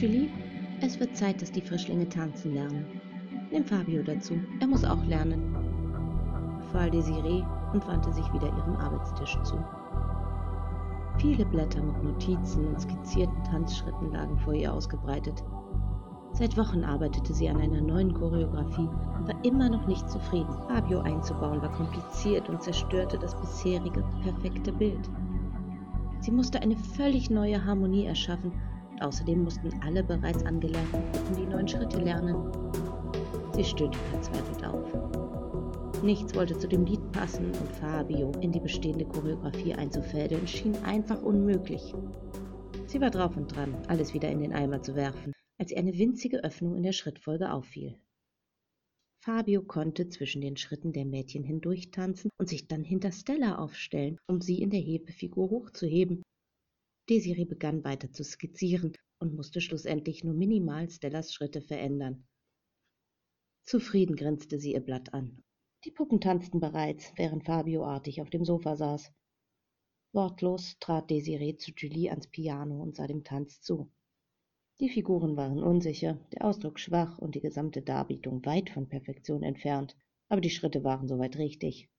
Julie, es wird Zeit, dass die Frischlinge tanzen lernen. Nimm Fabio dazu, er muss auch lernen, befahl Desiree und wandte sich wieder ihrem Arbeitstisch zu. Viele Blätter mit Notizen und skizzierten Tanzschritten lagen vor ihr ausgebreitet. Seit Wochen arbeitete sie an einer neuen Choreografie und war immer noch nicht zufrieden. Fabio einzubauen war kompliziert und zerstörte das bisherige perfekte Bild. Sie musste eine völlig neue Harmonie erschaffen außerdem mussten alle bereits angelernten Gruppen die neuen Schritte lernen. Sie stöhnte verzweifelt auf. Nichts wollte zu dem Lied passen und Fabio in die bestehende Choreografie einzufädeln schien einfach unmöglich. Sie war drauf und dran, alles wieder in den Eimer zu werfen als ihr eine winzige Öffnung in der Schrittfolge auffiel. Fabio konnte zwischen den Schritten der Mädchen hindurch tanzen und sich dann hinter Stella aufstellen, um sie in der Hebefigur hochzuheben. Desiree begann weiter zu skizzieren und musste schlussendlich nur minimal Stellas Schritte verändern. Zufrieden grinste sie ihr Blatt an. Die Puppen tanzten bereits, während Fabio artig auf dem Sofa saß. Wortlos trat Desiree zu Julie ans Piano und sah dem Tanz zu. Die Figuren waren unsicher, der Ausdruck schwach und die gesamte Darbietung weit von Perfektion entfernt, aber die Schritte waren soweit richtig.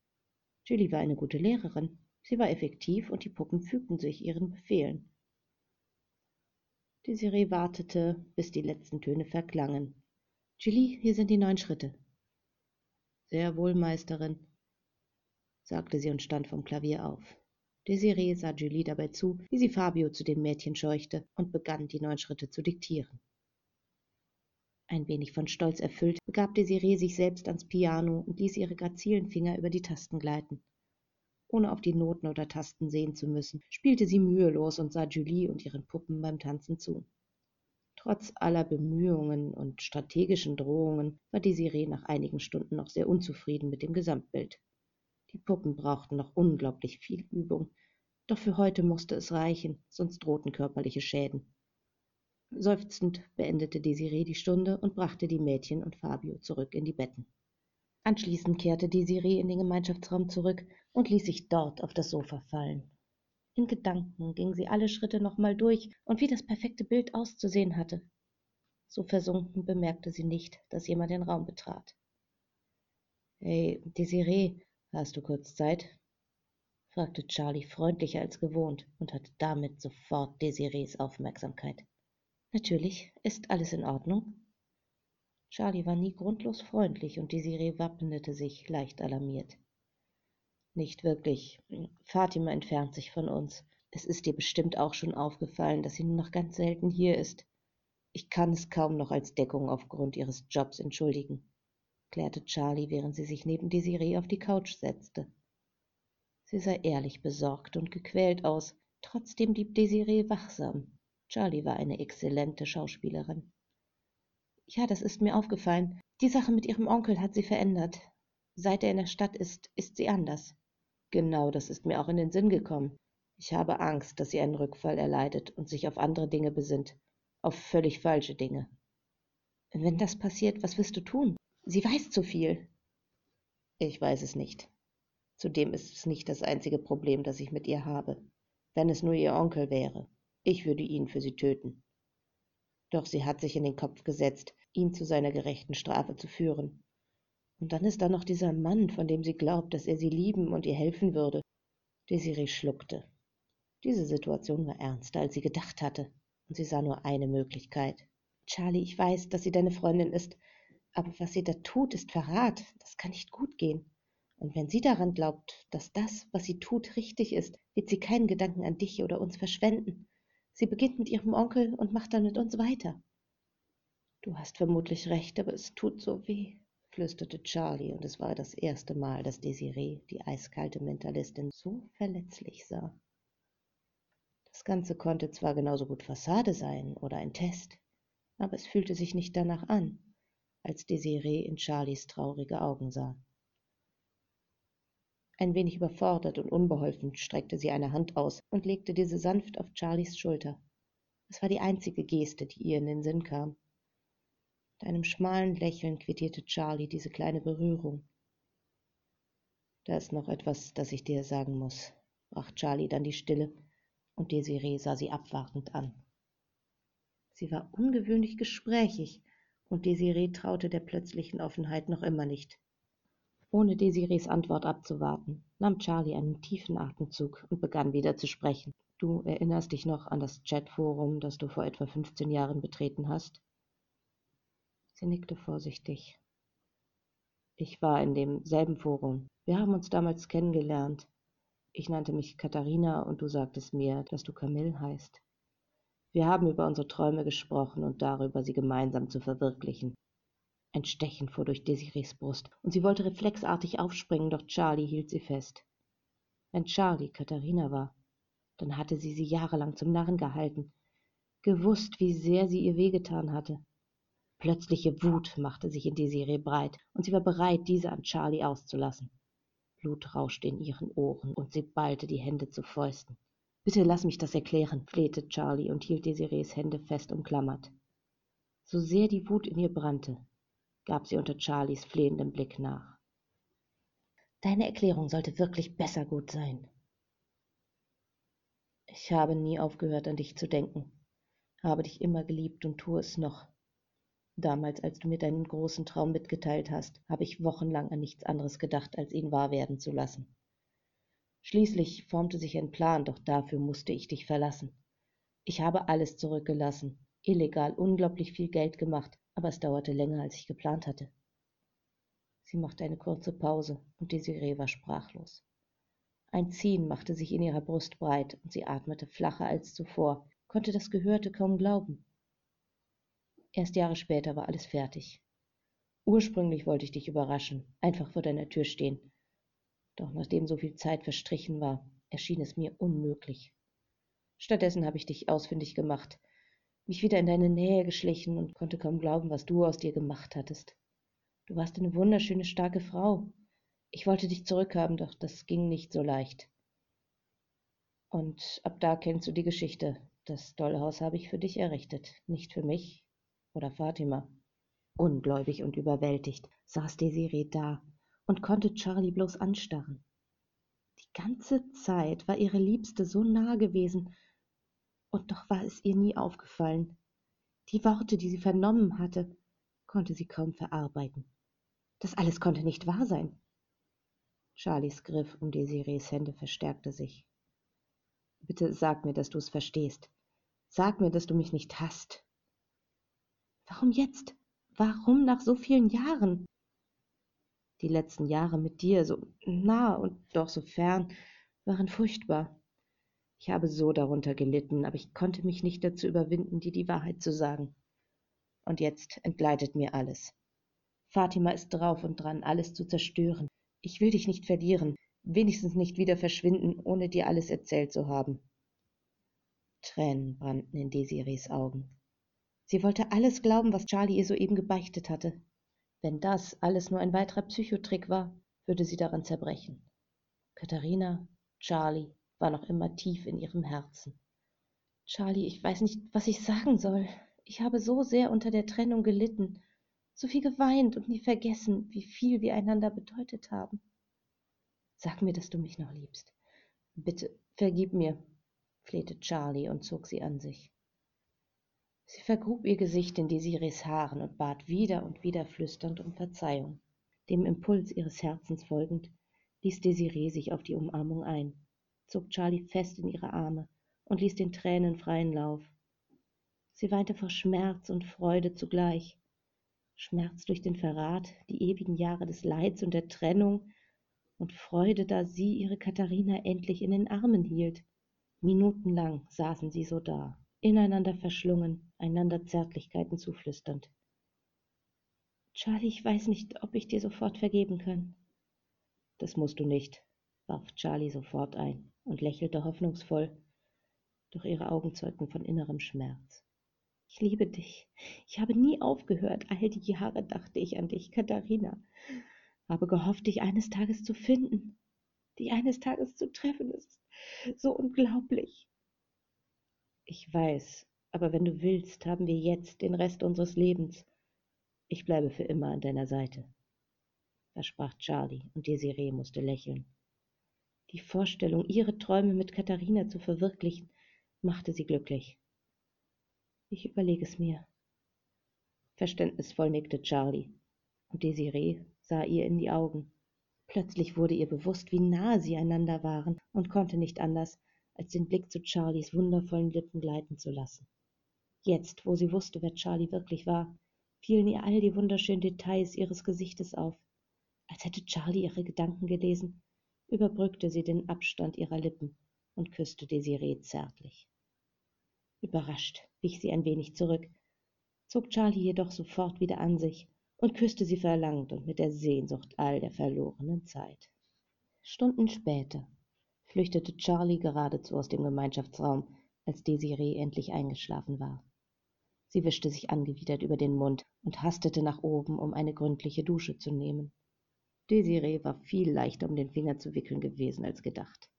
Julie war eine gute Lehrerin, sie war effektiv und die Puppen fügten sich ihren Befehlen. Desiree wartete, bis die letzten Töne verklangen. Julie, hier sind die neun Schritte. Sehr wohl, Meisterin, sagte sie und stand vom Klavier auf. Desiree sah Julie dabei zu, wie sie Fabio zu den Mädchen scheuchte und begann, die neun Schritte zu diktieren. Ein wenig von Stolz erfüllt, begab Desiree sich selbst ans Piano und ließ ihre grazilen Finger über die Tasten gleiten. Ohne auf die Noten oder Tasten sehen zu müssen, spielte sie mühelos und sah Julie und ihren Puppen beim Tanzen zu. Trotz aller Bemühungen und strategischen Drohungen war Desiree nach einigen Stunden noch sehr unzufrieden mit dem Gesamtbild. Die Puppen brauchten noch unglaublich viel Übung, doch für heute musste es reichen, sonst drohten körperliche Schäden. Seufzend beendete Desiree die Stunde und brachte die Mädchen und Fabio zurück in die Betten. Anschließend kehrte Desiree in den Gemeinschaftsraum zurück und ließ sich dort auf das Sofa fallen. In Gedanken ging sie alle Schritte nochmal durch und wie das perfekte Bild auszusehen hatte. So versunken bemerkte sie nicht, dass jemand den Raum betrat. Hey, Desiree, Hast du kurz Zeit? fragte Charlie freundlicher als gewohnt und hatte damit sofort Desirees Aufmerksamkeit. Natürlich, ist alles in Ordnung? Charlie war nie grundlos freundlich und Desiree wappnete sich leicht alarmiert. Nicht wirklich. Fatima entfernt sich von uns. Es ist dir bestimmt auch schon aufgefallen, dass sie nur noch ganz selten hier ist. Ich kann es kaum noch als Deckung aufgrund ihres Jobs entschuldigen klärte Charlie, während sie sich neben Desiree auf die Couch setzte. Sie sah ehrlich besorgt und gequält aus, trotzdem blieb Desiree wachsam. Charlie war eine exzellente Schauspielerin. Ja, das ist mir aufgefallen. Die Sache mit ihrem Onkel hat sie verändert. Seit er in der Stadt ist, ist sie anders. Genau, das ist mir auch in den Sinn gekommen. Ich habe Angst, dass sie einen Rückfall erleidet und sich auf andere Dinge besinnt, auf völlig falsche Dinge. Wenn das passiert, was wirst du tun? Sie weiß zu viel. Ich weiß es nicht. Zudem ist es nicht das einzige Problem, das ich mit ihr habe. Wenn es nur ihr Onkel wäre, ich würde ihn für sie töten. Doch sie hat sich in den Kopf gesetzt, ihn zu seiner gerechten Strafe zu führen. Und dann ist da noch dieser Mann, von dem sie glaubt, dass er sie lieben und ihr helfen würde. Desiree schluckte. Diese Situation war ernster, als sie gedacht hatte, und sie sah nur eine Möglichkeit. Charlie, ich weiß, dass sie deine Freundin ist, aber was sie da tut, ist Verrat. Das kann nicht gut gehen. Und wenn sie daran glaubt, dass das, was sie tut, richtig ist, wird sie keinen Gedanken an dich oder uns verschwenden. Sie beginnt mit ihrem Onkel und macht dann mit uns weiter. Du hast vermutlich recht, aber es tut so weh, flüsterte Charlie, und es war das erste Mal, dass Desiree, die eiskalte Mentalistin, so verletzlich sah. Das Ganze konnte zwar genauso gut Fassade sein oder ein Test, aber es fühlte sich nicht danach an als Desiree in Charlies traurige Augen sah. Ein wenig überfordert und unbeholfen streckte sie eine Hand aus und legte diese sanft auf Charlies Schulter. Es war die einzige Geste, die ihr in den Sinn kam. Mit einem schmalen Lächeln quittierte Charlie diese kleine Berührung. Da ist noch etwas, das ich dir sagen muss, brach Charlie dann die Stille, und Desiree sah sie abwartend an. Sie war ungewöhnlich gesprächig, und Desiree traute der plötzlichen Offenheit noch immer nicht. Ohne Desirees Antwort abzuwarten, nahm Charlie einen tiefen Atemzug und begann wieder zu sprechen. Du erinnerst dich noch an das Chatforum, das du vor etwa 15 Jahren betreten hast? Sie nickte vorsichtig. Ich war in demselben Forum. Wir haben uns damals kennengelernt. Ich nannte mich Katharina und du sagtest mir, dass du Camille heißt. Wir haben über unsere Träume gesprochen und darüber, sie gemeinsam zu verwirklichen. Ein Stechen fuhr durch Desirees Brust, und sie wollte reflexartig aufspringen, doch Charlie hielt sie fest. Wenn Charlie Katharina war, dann hatte sie sie jahrelang zum Narren gehalten, gewusst, wie sehr sie ihr wehgetan hatte. Plötzliche Wut machte sich in Desiree breit, und sie war bereit, diese an Charlie auszulassen. Blut rauschte in ihren Ohren, und sie ballte die Hände zu Fäusten. Bitte lass mich das erklären, flehte Charlie und hielt Desirees Hände fest umklammert. So sehr die Wut in ihr brannte, gab sie unter Charlies flehendem Blick nach. Deine Erklärung sollte wirklich besser gut sein. Ich habe nie aufgehört, an dich zu denken, habe dich immer geliebt und tue es noch. Damals, als du mir deinen großen Traum mitgeteilt hast, habe ich wochenlang an nichts anderes gedacht, als ihn wahr werden zu lassen. Schließlich formte sich ein Plan, doch dafür musste ich dich verlassen. Ich habe alles zurückgelassen, illegal unglaublich viel Geld gemacht, aber es dauerte länger, als ich geplant hatte. Sie machte eine kurze Pause, und Desiree war sprachlos. Ein Ziehen machte sich in ihrer Brust breit, und sie atmete flacher als zuvor, konnte das Gehörte kaum glauben. Erst Jahre später war alles fertig. Ursprünglich wollte ich dich überraschen, einfach vor deiner Tür stehen. Doch nachdem so viel Zeit verstrichen war, erschien es mir unmöglich. Stattdessen habe ich dich ausfindig gemacht, mich wieder in deine Nähe geschlichen und konnte kaum glauben, was du aus dir gemacht hattest. Du warst eine wunderschöne, starke Frau, ich wollte dich zurückhaben, doch das ging nicht so leicht. Und ab da kennst du die Geschichte. Das Dollhaus habe ich für dich errichtet, nicht für mich oder Fatima. Ungläubig und überwältigt saß Desiree da und konnte Charlie bloß anstarren. Die ganze Zeit war ihre Liebste so nah gewesen, und doch war es ihr nie aufgefallen. Die Worte, die sie vernommen hatte, konnte sie kaum verarbeiten. Das alles konnte nicht wahr sein. Charlies Griff um Desirees Hände verstärkte sich. Bitte sag mir, dass du es verstehst. Sag mir, dass du mich nicht hasst. Warum jetzt? Warum nach so vielen Jahren? Die letzten Jahre mit dir, so nah und doch so fern, waren furchtbar. Ich habe so darunter gelitten, aber ich konnte mich nicht dazu überwinden, dir die Wahrheit zu sagen. Und jetzt entgleitet mir alles. Fatima ist drauf und dran, alles zu zerstören. Ich will dich nicht verlieren, wenigstens nicht wieder verschwinden, ohne dir alles erzählt zu haben. Tränen brannten in Desirees Augen. Sie wollte alles glauben, was Charlie ihr soeben gebeichtet hatte. Wenn das alles nur ein weiterer Psychotrick war, würde sie daran zerbrechen. Katharina, Charlie, war noch immer tief in ihrem Herzen. Charlie, ich weiß nicht, was ich sagen soll. Ich habe so sehr unter der Trennung gelitten so viel geweint und nie vergessen, wie viel wir einander bedeutet haben. Sag mir, dass du mich noch liebst. Bitte, vergib mir, flehte Charlie und zog sie an sich. Sie vergrub ihr Gesicht in Desirees Haaren und bat wieder und wieder flüsternd um Verzeihung. Dem Impuls ihres Herzens folgend, ließ Desiree sich auf die Umarmung ein, zog Charlie fest in ihre Arme und ließ den Tränen freien Lauf. Sie weinte vor Schmerz und Freude zugleich, Schmerz durch den Verrat, die ewigen Jahre des Leids und der Trennung und Freude, da sie ihre Katharina endlich in den Armen hielt. Minutenlang saßen sie so da, ineinander verschlungen, einander Zärtlichkeiten zuflüsternd. Charlie, ich weiß nicht, ob ich dir sofort vergeben kann. Das musst du nicht, warf Charlie sofort ein und lächelte hoffnungsvoll, doch ihre Augen zeugten von innerem Schmerz. Ich liebe dich. Ich habe nie aufgehört. All die Jahre dachte ich an dich, Katharina. Habe gehofft, dich eines Tages zu finden, dich eines Tages zu treffen. Es ist so unglaublich. Ich weiß, aber wenn du willst, haben wir jetzt den Rest unseres Lebens. Ich bleibe für immer an deiner Seite, versprach Charlie, und Desiree musste lächeln. Die Vorstellung, ihre Träume mit Katharina zu verwirklichen, machte sie glücklich. Ich überlege es mir. Verständnisvoll nickte Charlie, und Desiree sah ihr in die Augen. Plötzlich wurde ihr bewusst, wie nahe sie einander waren, und konnte nicht anders, als den Blick zu Charlies wundervollen Lippen gleiten zu lassen. Jetzt, wo sie wusste, wer Charlie wirklich war, fielen ihr all die wunderschönen Details ihres Gesichtes auf. Als hätte Charlie ihre Gedanken gelesen, überbrückte sie den Abstand ihrer Lippen und küsste Desiree zärtlich. Überrascht wich sie ein wenig zurück, zog Charlie jedoch sofort wieder an sich und küsste sie verlangt und mit der Sehnsucht all der verlorenen Zeit. Stunden später flüchtete Charlie geradezu aus dem Gemeinschaftsraum, als Desiree endlich eingeschlafen war. Sie wischte sich angewidert über den Mund und hastete nach oben, um eine gründliche Dusche zu nehmen. Desiree war viel leichter um den Finger zu wickeln gewesen als gedacht.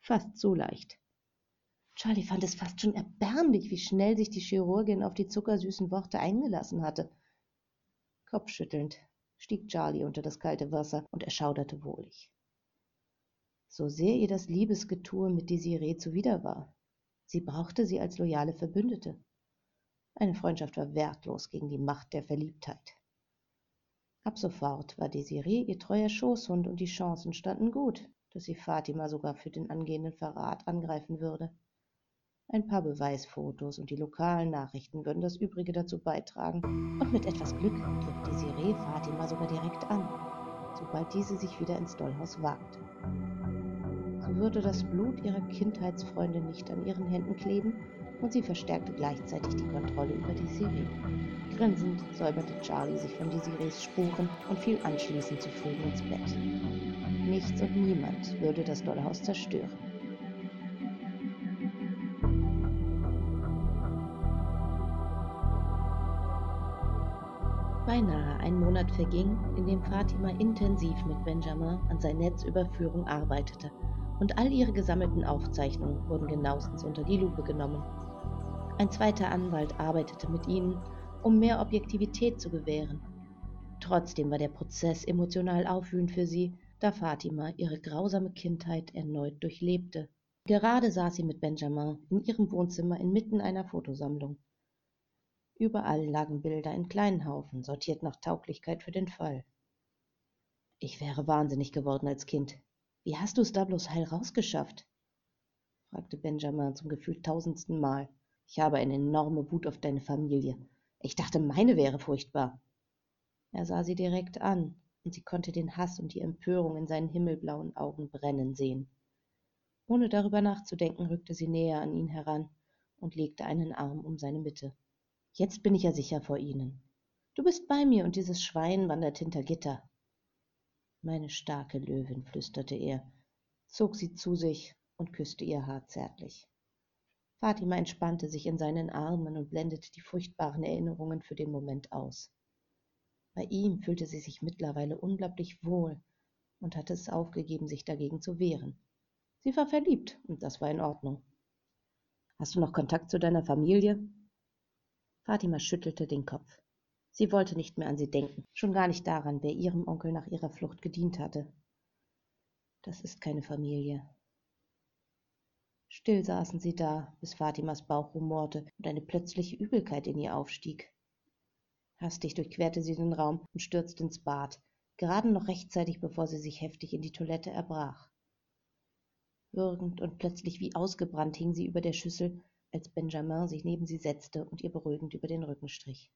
Fast zu leicht. Charlie fand es fast schon erbärmlich, wie schnell sich die Chirurgin auf die zuckersüßen Worte eingelassen hatte. Kopfschüttelnd stieg Charlie unter das kalte Wasser und erschauderte wohlig. So sehr ihr das Liebesgetue mit Desiree zuwider war, sie brauchte sie als loyale Verbündete. Eine Freundschaft war wertlos gegen die Macht der Verliebtheit. Ab sofort war Desiree ihr treuer Schoßhund und die Chancen standen gut, dass sie Fatima sogar für den angehenden Verrat angreifen würde. Ein paar Beweisfotos und die lokalen Nachrichten würden das Übrige dazu beitragen. Und mit etwas Glück griff Desiree Fatima sogar direkt an, sobald diese sich wieder ins Dollhaus wagte. So würde das Blut ihrer Kindheitsfreunde nicht an ihren Händen kleben und sie verstärkte gleichzeitig die Kontrolle über Desiree. Grinsend säuberte Charlie sich von Desirees Spuren und fiel anschließend zufrieden ins Bett. Nichts und niemand würde das Dollhaus zerstören. Beinahe ein Monat verging, in dem Fatima intensiv mit Benjamin an sein Netzüberführung arbeitete, und all ihre gesammelten Aufzeichnungen wurden genauestens unter die Lupe genommen. Ein zweiter Anwalt arbeitete mit ihnen, um mehr Objektivität zu gewähren. Trotzdem war der Prozess emotional aufwühlend für sie, da Fatima ihre grausame Kindheit erneut durchlebte. Gerade saß sie mit Benjamin in ihrem Wohnzimmer inmitten einer Fotosammlung. Überall lagen Bilder in kleinen Haufen, sortiert nach Tauglichkeit für den Fall. Ich wäre wahnsinnig geworden als Kind. Wie hast du es da bloß heil rausgeschafft? fragte Benjamin zum gefühlt tausendsten Mal. Ich habe eine enorme Wut auf deine Familie. Ich dachte, meine wäre furchtbar. Er sah sie direkt an, und sie konnte den Hass und die Empörung in seinen himmelblauen Augen brennen sehen. Ohne darüber nachzudenken, rückte sie näher an ihn heran und legte einen Arm um seine Mitte. Jetzt bin ich ja sicher vor Ihnen. Du bist bei mir und dieses Schwein wandert hinter Gitter. Meine starke Löwin, flüsterte er, zog sie zu sich und küsste ihr Haar zärtlich. Fatima entspannte sich in seinen Armen und blendete die furchtbaren Erinnerungen für den Moment aus. Bei ihm fühlte sie sich mittlerweile unglaublich wohl und hatte es aufgegeben, sich dagegen zu wehren. Sie war verliebt, und das war in Ordnung. Hast du noch Kontakt zu deiner Familie? Fatima schüttelte den Kopf. Sie wollte nicht mehr an sie denken, schon gar nicht daran, wer ihrem Onkel nach ihrer Flucht gedient hatte. Das ist keine Familie. Still saßen sie da, bis Fatimas Bauch rumorte und eine plötzliche Übelkeit in ihr aufstieg. Hastig durchquerte sie den Raum und stürzte ins Bad, gerade noch rechtzeitig, bevor sie sich heftig in die Toilette erbrach. Würgend und plötzlich wie ausgebrannt hing sie über der Schüssel als Benjamin sich neben sie setzte und ihr beruhigend über den Rücken strich.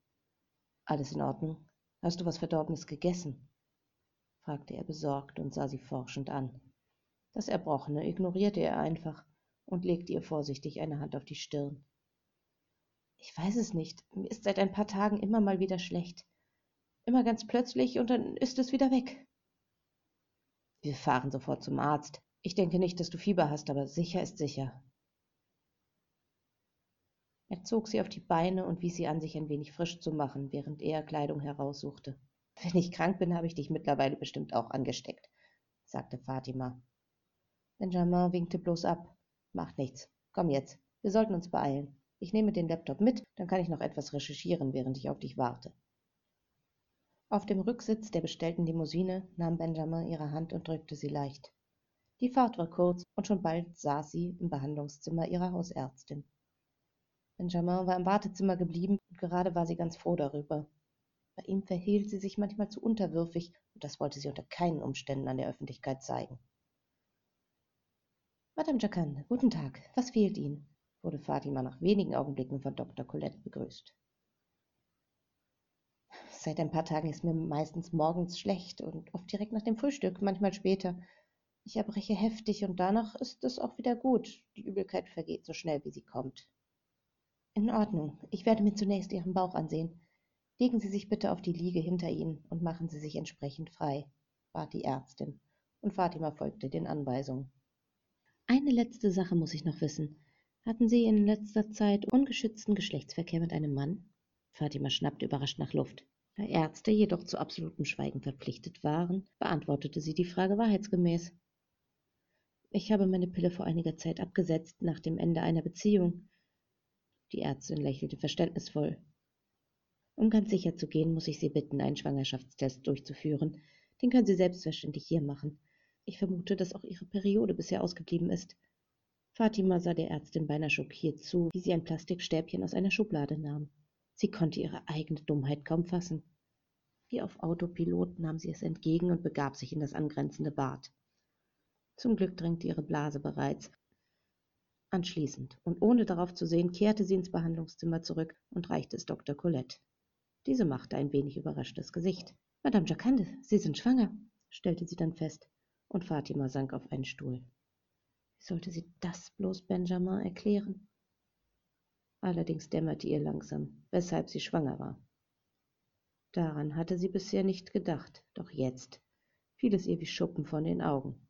Alles in Ordnung? Hast du was Verdorbenes gegessen? fragte er besorgt und sah sie forschend an. Das Erbrochene ignorierte er einfach und legte ihr vorsichtig eine Hand auf die Stirn. Ich weiß es nicht. Mir ist seit ein paar Tagen immer mal wieder schlecht. Immer ganz plötzlich und dann ist es wieder weg. Wir fahren sofort zum Arzt. Ich denke nicht, dass du Fieber hast, aber sicher ist sicher. Er zog sie auf die Beine und wies sie an, sich ein wenig frisch zu machen, während er Kleidung heraussuchte. Wenn ich krank bin, habe ich dich mittlerweile bestimmt auch angesteckt, sagte Fatima. Benjamin winkte bloß ab. Macht nichts. Komm jetzt. Wir sollten uns beeilen. Ich nehme den Laptop mit, dann kann ich noch etwas recherchieren, während ich auf dich warte. Auf dem Rücksitz der bestellten Limousine nahm Benjamin ihre Hand und drückte sie leicht. Die Fahrt war kurz und schon bald saß sie im Behandlungszimmer ihrer Hausärztin. Benjamin war im Wartezimmer geblieben und gerade war sie ganz froh darüber. Bei ihm verhielt sie sich manchmal zu unterwürfig und das wollte sie unter keinen Umständen an der Öffentlichkeit zeigen. Madame Jacquin, guten Tag. Was fehlt Ihnen? wurde Fatima nach wenigen Augenblicken von Dr. Colette begrüßt. Seit ein paar Tagen ist mir meistens morgens schlecht und oft direkt nach dem Frühstück, manchmal später. Ich erbreche heftig und danach ist es auch wieder gut. Die Übelkeit vergeht so schnell, wie sie kommt. In Ordnung. Ich werde mir zunächst Ihren Bauch ansehen. Legen Sie sich bitte auf die Liege hinter Ihnen und machen Sie sich entsprechend frei, bat die Ärztin, und Fatima folgte den Anweisungen. Eine letzte Sache muss ich noch wissen. Hatten Sie in letzter Zeit ungeschützten Geschlechtsverkehr mit einem Mann? Fatima schnappte überrascht nach Luft. Da Ärzte jedoch zu absolutem Schweigen verpflichtet waren, beantwortete sie die Frage wahrheitsgemäß. Ich habe meine Pille vor einiger Zeit abgesetzt, nach dem Ende einer Beziehung. Die Ärztin lächelte verständnisvoll. Um ganz sicher zu gehen, muss ich Sie bitten, einen Schwangerschaftstest durchzuführen. Den können Sie selbstverständlich hier machen. Ich vermute, dass auch Ihre Periode bisher ausgeblieben ist. Fatima sah der Ärztin beinahe schockiert zu, wie sie ein Plastikstäbchen aus einer Schublade nahm. Sie konnte ihre eigene Dummheit kaum fassen. Wie auf Autopilot nahm sie es entgegen und begab sich in das angrenzende Bad. Zum Glück drängte ihre Blase bereits. Anschließend und ohne darauf zu sehen, kehrte sie ins Behandlungszimmer zurück und reichte es Dr. Colette. Diese machte ein wenig überraschtes Gesicht. Madame Jacande, Sie sind schwanger, stellte sie dann fest, und Fatima sank auf einen Stuhl. Wie sollte sie das bloß Benjamin erklären? Allerdings dämmerte ihr langsam, weshalb sie schwanger war. Daran hatte sie bisher nicht gedacht, doch jetzt fiel es ihr wie Schuppen von den Augen.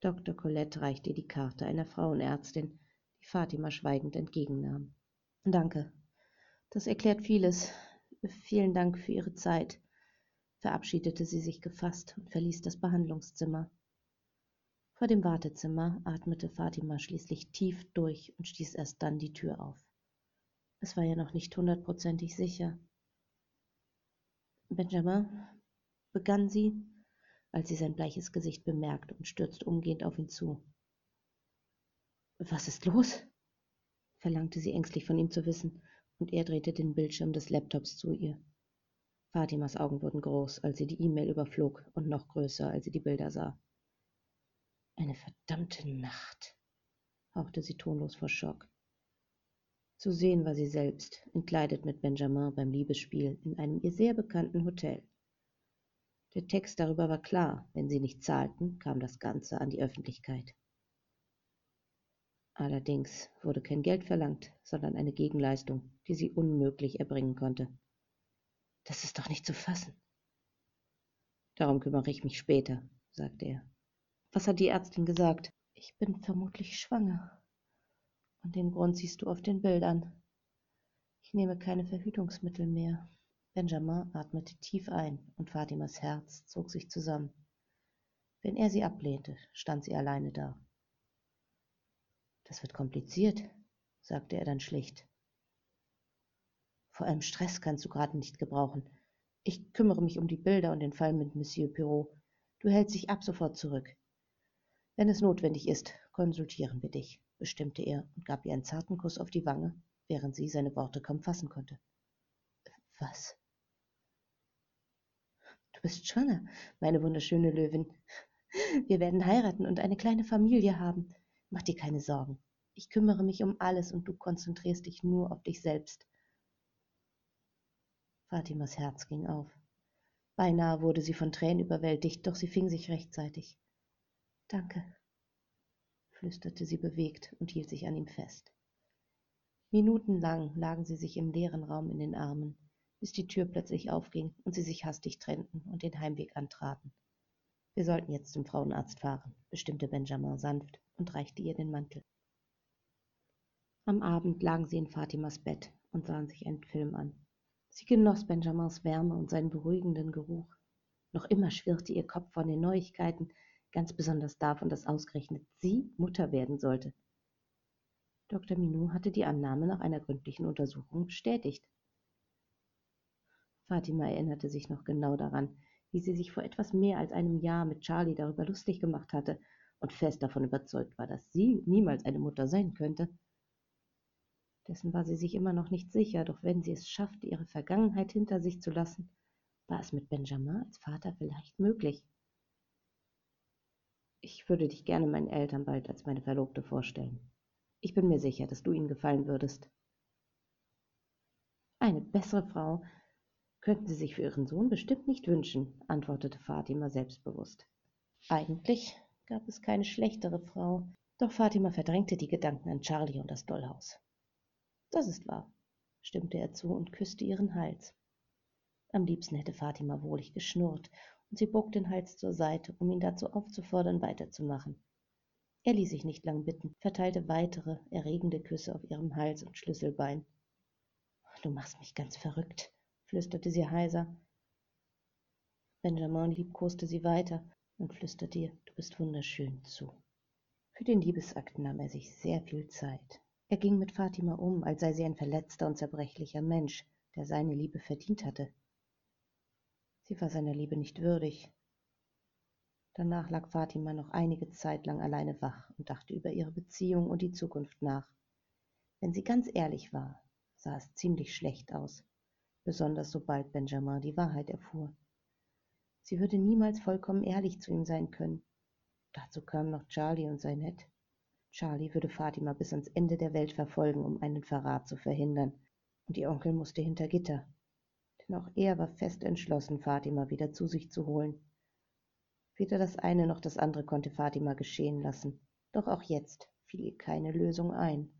Dr. Colette reichte ihr die Karte einer Frauenärztin, die Fatima schweigend entgegennahm. Danke. Das erklärt vieles. Vielen Dank für Ihre Zeit, verabschiedete sie sich gefasst und verließ das Behandlungszimmer. Vor dem Wartezimmer atmete Fatima schließlich tief durch und stieß erst dann die Tür auf. Es war ja noch nicht hundertprozentig sicher. Benjamin, begann sie, als sie sein bleiches Gesicht bemerkte und stürzte umgehend auf ihn zu. Was ist los? verlangte sie ängstlich von ihm zu wissen, und er drehte den Bildschirm des Laptops zu ihr. Fatimas Augen wurden groß, als sie die E-Mail überflog, und noch größer, als sie die Bilder sah. Eine verdammte Nacht, hauchte sie tonlos vor Schock. Zu sehen war sie selbst, entkleidet mit Benjamin beim Liebesspiel in einem ihr sehr bekannten Hotel. Der Text darüber war klar, wenn sie nicht zahlten, kam das Ganze an die Öffentlichkeit. Allerdings wurde kein Geld verlangt, sondern eine Gegenleistung, die sie unmöglich erbringen konnte. Das ist doch nicht zu fassen. Darum kümmere ich mich später, sagte er. Was hat die Ärztin gesagt? Ich bin vermutlich schwanger. Und den Grund siehst du auf den Bildern. Ich nehme keine Verhütungsmittel mehr. Benjamin atmete tief ein und Fatimas Herz zog sich zusammen. Wenn er sie ablehnte, stand sie alleine da. Das wird kompliziert, sagte er dann schlicht. Vor allem Stress kannst du gerade nicht gebrauchen. Ich kümmere mich um die Bilder und den Fall mit Monsieur Pirot. Du hältst dich ab sofort zurück. Wenn es notwendig ist, konsultieren wir dich, bestimmte er und gab ihr einen zarten Kuss auf die Wange, während sie seine Worte kaum fassen konnte. Was? Du bist schwanger, meine wunderschöne Löwin. Wir werden heiraten und eine kleine Familie haben. Mach dir keine Sorgen. Ich kümmere mich um alles und du konzentrierst dich nur auf dich selbst. Fatimas Herz ging auf. Beinahe wurde sie von Tränen überwältigt, doch sie fing sich rechtzeitig. Danke, flüsterte sie bewegt und hielt sich an ihm fest. Minutenlang lagen sie sich im leeren Raum in den Armen, bis die Tür plötzlich aufging und sie sich hastig trennten und den Heimweg antraten. Wir sollten jetzt zum Frauenarzt fahren, bestimmte Benjamin sanft und reichte ihr den Mantel. Am Abend lagen sie in Fatimas Bett und sahen sich einen Film an. Sie genoss Benjamins Wärme und seinen beruhigenden Geruch. Noch immer schwirrte ihr Kopf von den Neuigkeiten, ganz besonders davon, dass ausgerechnet sie Mutter werden sollte. Dr. Minou hatte die Annahme nach einer gründlichen Untersuchung bestätigt. Fatima erinnerte sich noch genau daran, wie sie sich vor etwas mehr als einem Jahr mit Charlie darüber lustig gemacht hatte und fest davon überzeugt war, dass sie niemals eine Mutter sein könnte. Dessen war sie sich immer noch nicht sicher, doch wenn sie es schaffte, ihre Vergangenheit hinter sich zu lassen, war es mit Benjamin als Vater vielleicht möglich. Ich würde dich gerne meinen Eltern bald als meine Verlobte vorstellen. Ich bin mir sicher, dass du ihnen gefallen würdest. Eine bessere Frau könnten Sie sich für Ihren Sohn bestimmt nicht wünschen, antwortete Fatima selbstbewusst. Eigentlich gab es keine schlechtere Frau, doch Fatima verdrängte die Gedanken an Charlie und das Dollhaus. Das ist wahr, stimmte er zu und küsste ihren Hals. Am liebsten hätte Fatima wohlig geschnurrt, und sie bog den Hals zur Seite, um ihn dazu aufzufordern, weiterzumachen. Er ließ sich nicht lang bitten, verteilte weitere, erregende Küsse auf ihrem Hals und Schlüsselbein. Du machst mich ganz verrückt, flüsterte sie heiser. Benjamin liebkoste sie weiter und flüsterte ihr, du bist wunderschön zu. Für den Liebesakt nahm er sich sehr viel Zeit. Er ging mit Fatima um, als sei sie ein verletzter und zerbrechlicher Mensch, der seine Liebe verdient hatte. Sie war seiner Liebe nicht würdig, Danach lag Fatima noch einige Zeit lang alleine wach und dachte über ihre Beziehung und die Zukunft nach. Wenn sie ganz ehrlich war, sah es ziemlich schlecht aus, besonders sobald Benjamin die Wahrheit erfuhr. Sie würde niemals vollkommen ehrlich zu ihm sein können. Dazu kamen noch Charlie und sein Ned. Charlie würde Fatima bis ans Ende der Welt verfolgen, um einen Verrat zu verhindern, und ihr Onkel musste hinter Gitter. Denn auch er war fest entschlossen, Fatima wieder zu sich zu holen. Weder das eine noch das andere konnte Fatima geschehen lassen, doch auch jetzt fiel ihr keine Lösung ein.